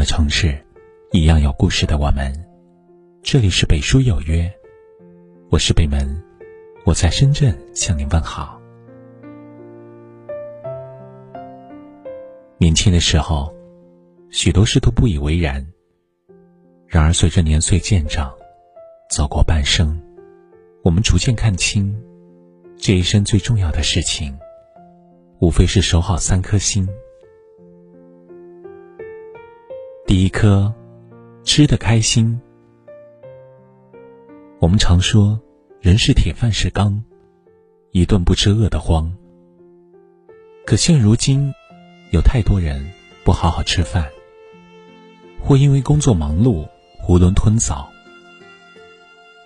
的城市，一样有故事的我们。这里是北书有约，我是北门，我在深圳向您问好。年轻的时候，许多事都不以为然。然而随着年岁渐长，走过半生，我们逐渐看清，这一生最重要的事情，无非是守好三颗心。第一颗，吃得开心。我们常说，人是铁，饭是钢，一顿不吃饿得慌。可现如今，有太多人不好好吃饭，或因为工作忙碌囫囵吞枣，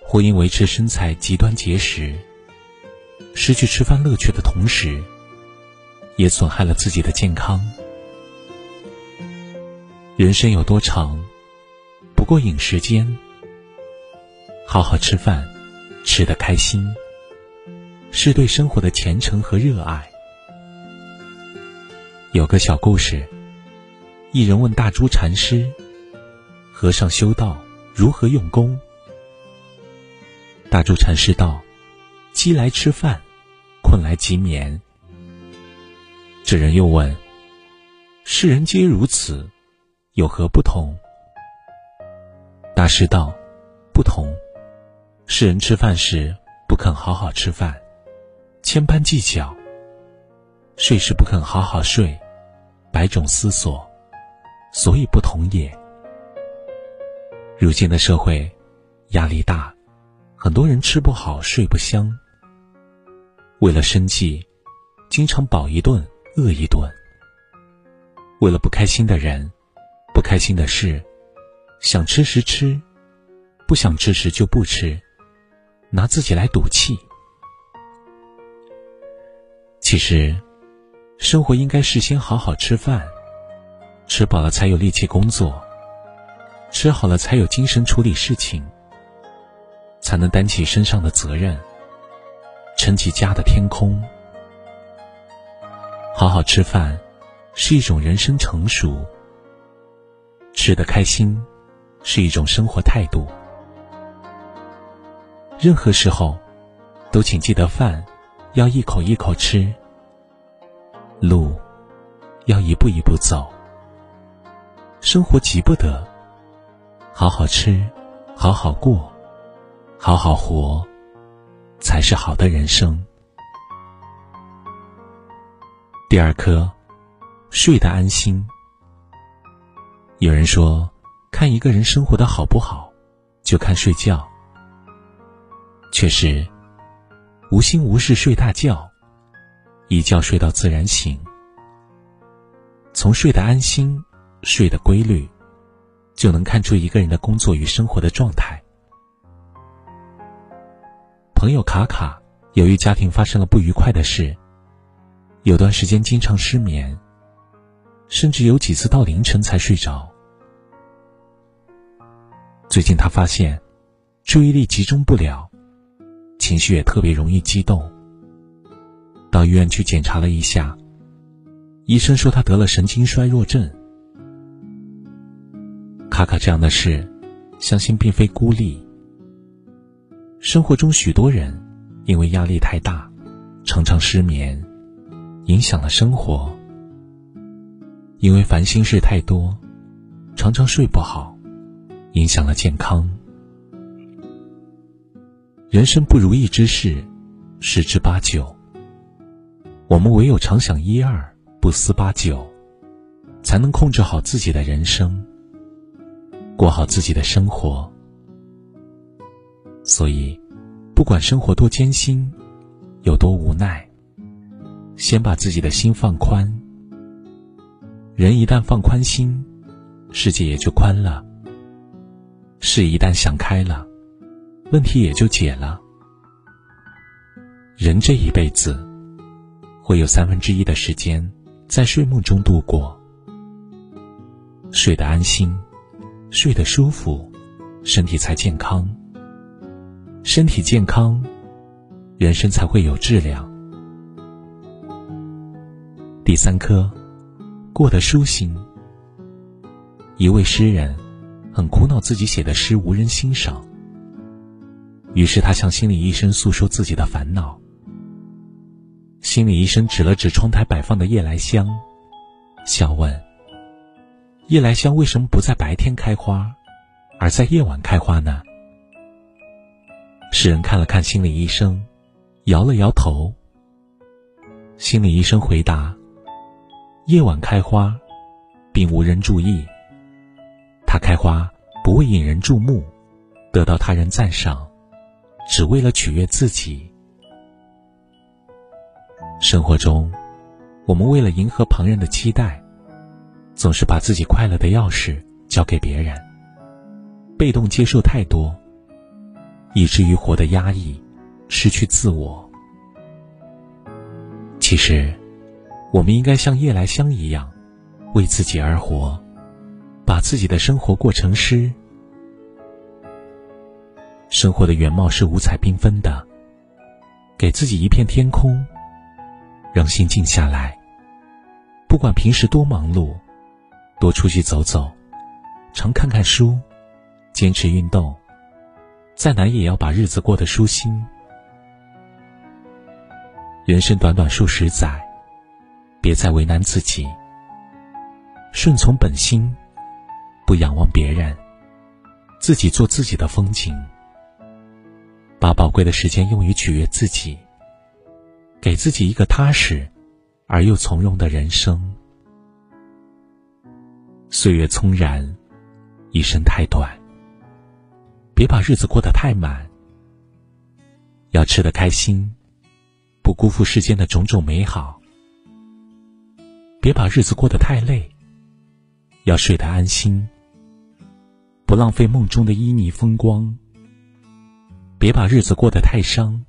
或因维持身材极端节食，失去吃饭乐趣的同时，也损害了自己的健康。人生有多长，不过饮食间。好好吃饭，吃得开心，是对生活的虔诚和热爱。有个小故事，一人问大珠禅师：“和尚修道如何用功？”大珠禅师道：“饥来吃饭，困来即眠。”这人又问：“世人皆如此。”有何不同？大师道：“不同。世人吃饭时不肯好好吃饭，千般计较；睡时不肯好好睡，百种思索，所以不同也。如今的社会压力大，很多人吃不好睡不香，为了生计，经常饱一顿饿一顿。为了不开心的人。”不开心的事，想吃时吃，不想吃时就不吃，拿自己来赌气。其实，生活应该事先好好吃饭，吃饱了才有力气工作，吃好了才有精神处理事情，才能担起身上的责任，撑起家的天空。好好吃饭，是一种人生成熟。吃得开心，是一种生活态度。任何时候，都请记得饭要一口一口吃，路要一步一步走。生活急不得，好好吃，好好过，好好活，才是好的人生。第二颗，睡得安心。有人说，看一个人生活的好不好，就看睡觉。确实，无心无事睡大觉，一觉睡到自然醒。从睡得安心、睡得规律，就能看出一个人的工作与生活的状态。朋友卡卡，由于家庭发生了不愉快的事，有段时间经常失眠。甚至有几次到凌晨才睡着。最近他发现，注意力集中不了，情绪也特别容易激动。到医院去检查了一下，医生说他得了神经衰弱症。卡卡这样的事，相信并非孤立。生活中许多人，因为压力太大，常常失眠，影响了生活。因为烦心事太多，常常睡不好，影响了健康。人生不如意之事十之八九，我们唯有常想一二，不思八九，才能控制好自己的人生，过好自己的生活。所以，不管生活多艰辛，有多无奈，先把自己的心放宽。人一旦放宽心，世界也就宽了；事一旦想开了，问题也就解了。人这一辈子，会有三分之一的时间在睡梦中度过。睡得安心，睡得舒服，身体才健康。身体健康，人生才会有质量。第三颗。过得舒心。一位诗人很苦恼自己写的诗无人欣赏，于是他向心理医生诉说自己的烦恼。心理医生指了指窗台摆放的夜来香，笑问：“夜来香为什么不在白天开花，而在夜晚开花呢？”诗人看了看心理医生，摇了摇头。心理医生回答：“夜晚开花，并无人注意。”它开花不为引人注目，得到他人赞赏，只为了取悦自己。生活中，我们为了迎合旁人的期待，总是把自己快乐的钥匙交给别人，被动接受太多，以至于活得压抑，失去自我。其实，我们应该像夜来香一样，为自己而活。把自己的生活过成诗，生活的原貌是五彩缤纷的。给自己一片天空，让心静下来。不管平时多忙碌，多出去走走，常看看书，坚持运动，再难也要把日子过得舒心。人生短短数十载，别再为难自己，顺从本心。不仰望别人，自己做自己的风景。把宝贵的时间用于取悦自己，给自己一个踏实而又从容的人生。岁月匆然，一生太短，别把日子过得太满。要吃得开心，不辜负世间的种种美好。别把日子过得太累，要睡得安心。不浪费梦中的旖旎风光，别把日子过得太伤。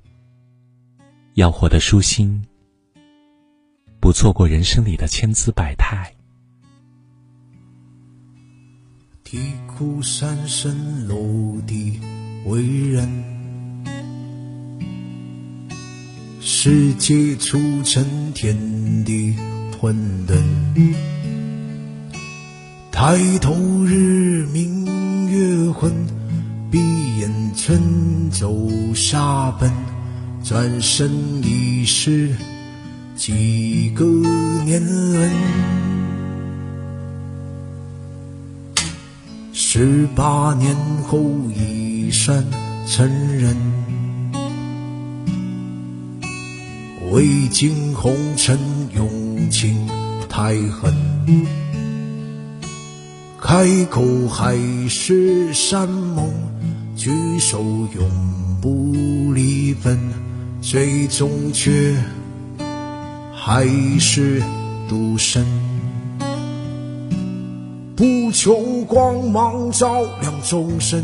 要活得舒心，不错过人生里的千姿百态。啼哭山深楼底为人，世界初成天地混沌。抬头日明。月昏，闭眼春走沙奔，转身已是几个年轮。十八年后已算成人，未经红尘情太狠。开口海誓山盟，举手永不离分，最终却还是独身。不求光芒照亮众生，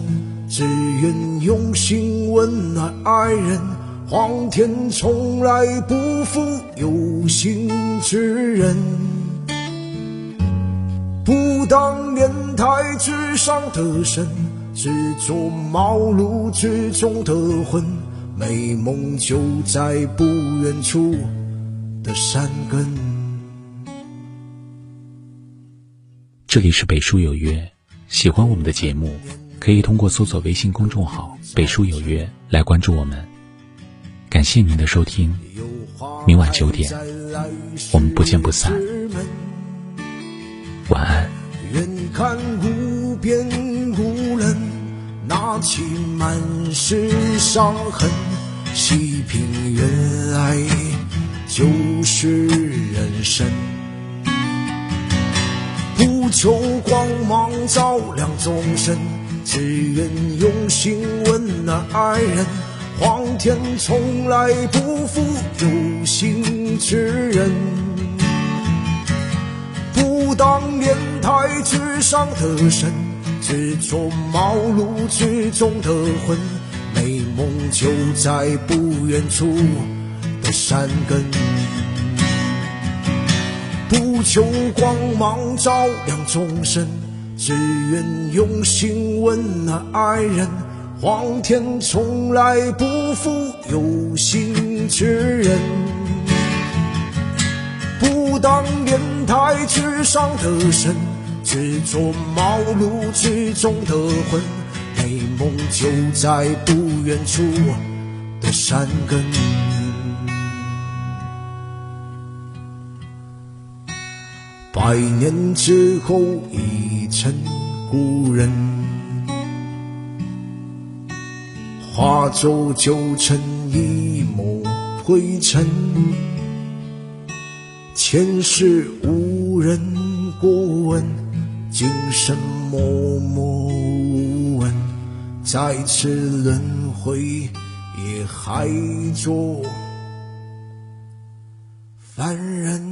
只愿用心温暖爱人。皇天从来不负有心之人。不当莲台之上的神，只做茅庐之中的魂。美梦就在不远处的山根。这里是北书有约，喜欢我们的节目，可以通过搜索微信公众号“北书有约”来关注我们。感谢您的收听，明晚九点，我们不见不散。晚安。远看无边无人，拿起满是伤痕，细品原来就是人生。不求光芒照亮众生，只愿用心温暖爱人。皇天从来不负有心之人。不当莲台之上的神，只做茅庐之中的魂。美梦就在不远处的山根。不求光芒照亮众生，只愿用心温暖爱人。皇天从来不负有心之人。不当莲台之上的神，只执着茅庐之中的魂，美梦就在不远处的山根。百年之后已成故人，化作旧尘一抹灰尘，前世无人过问，今生默默无闻，再次轮回也还做凡人。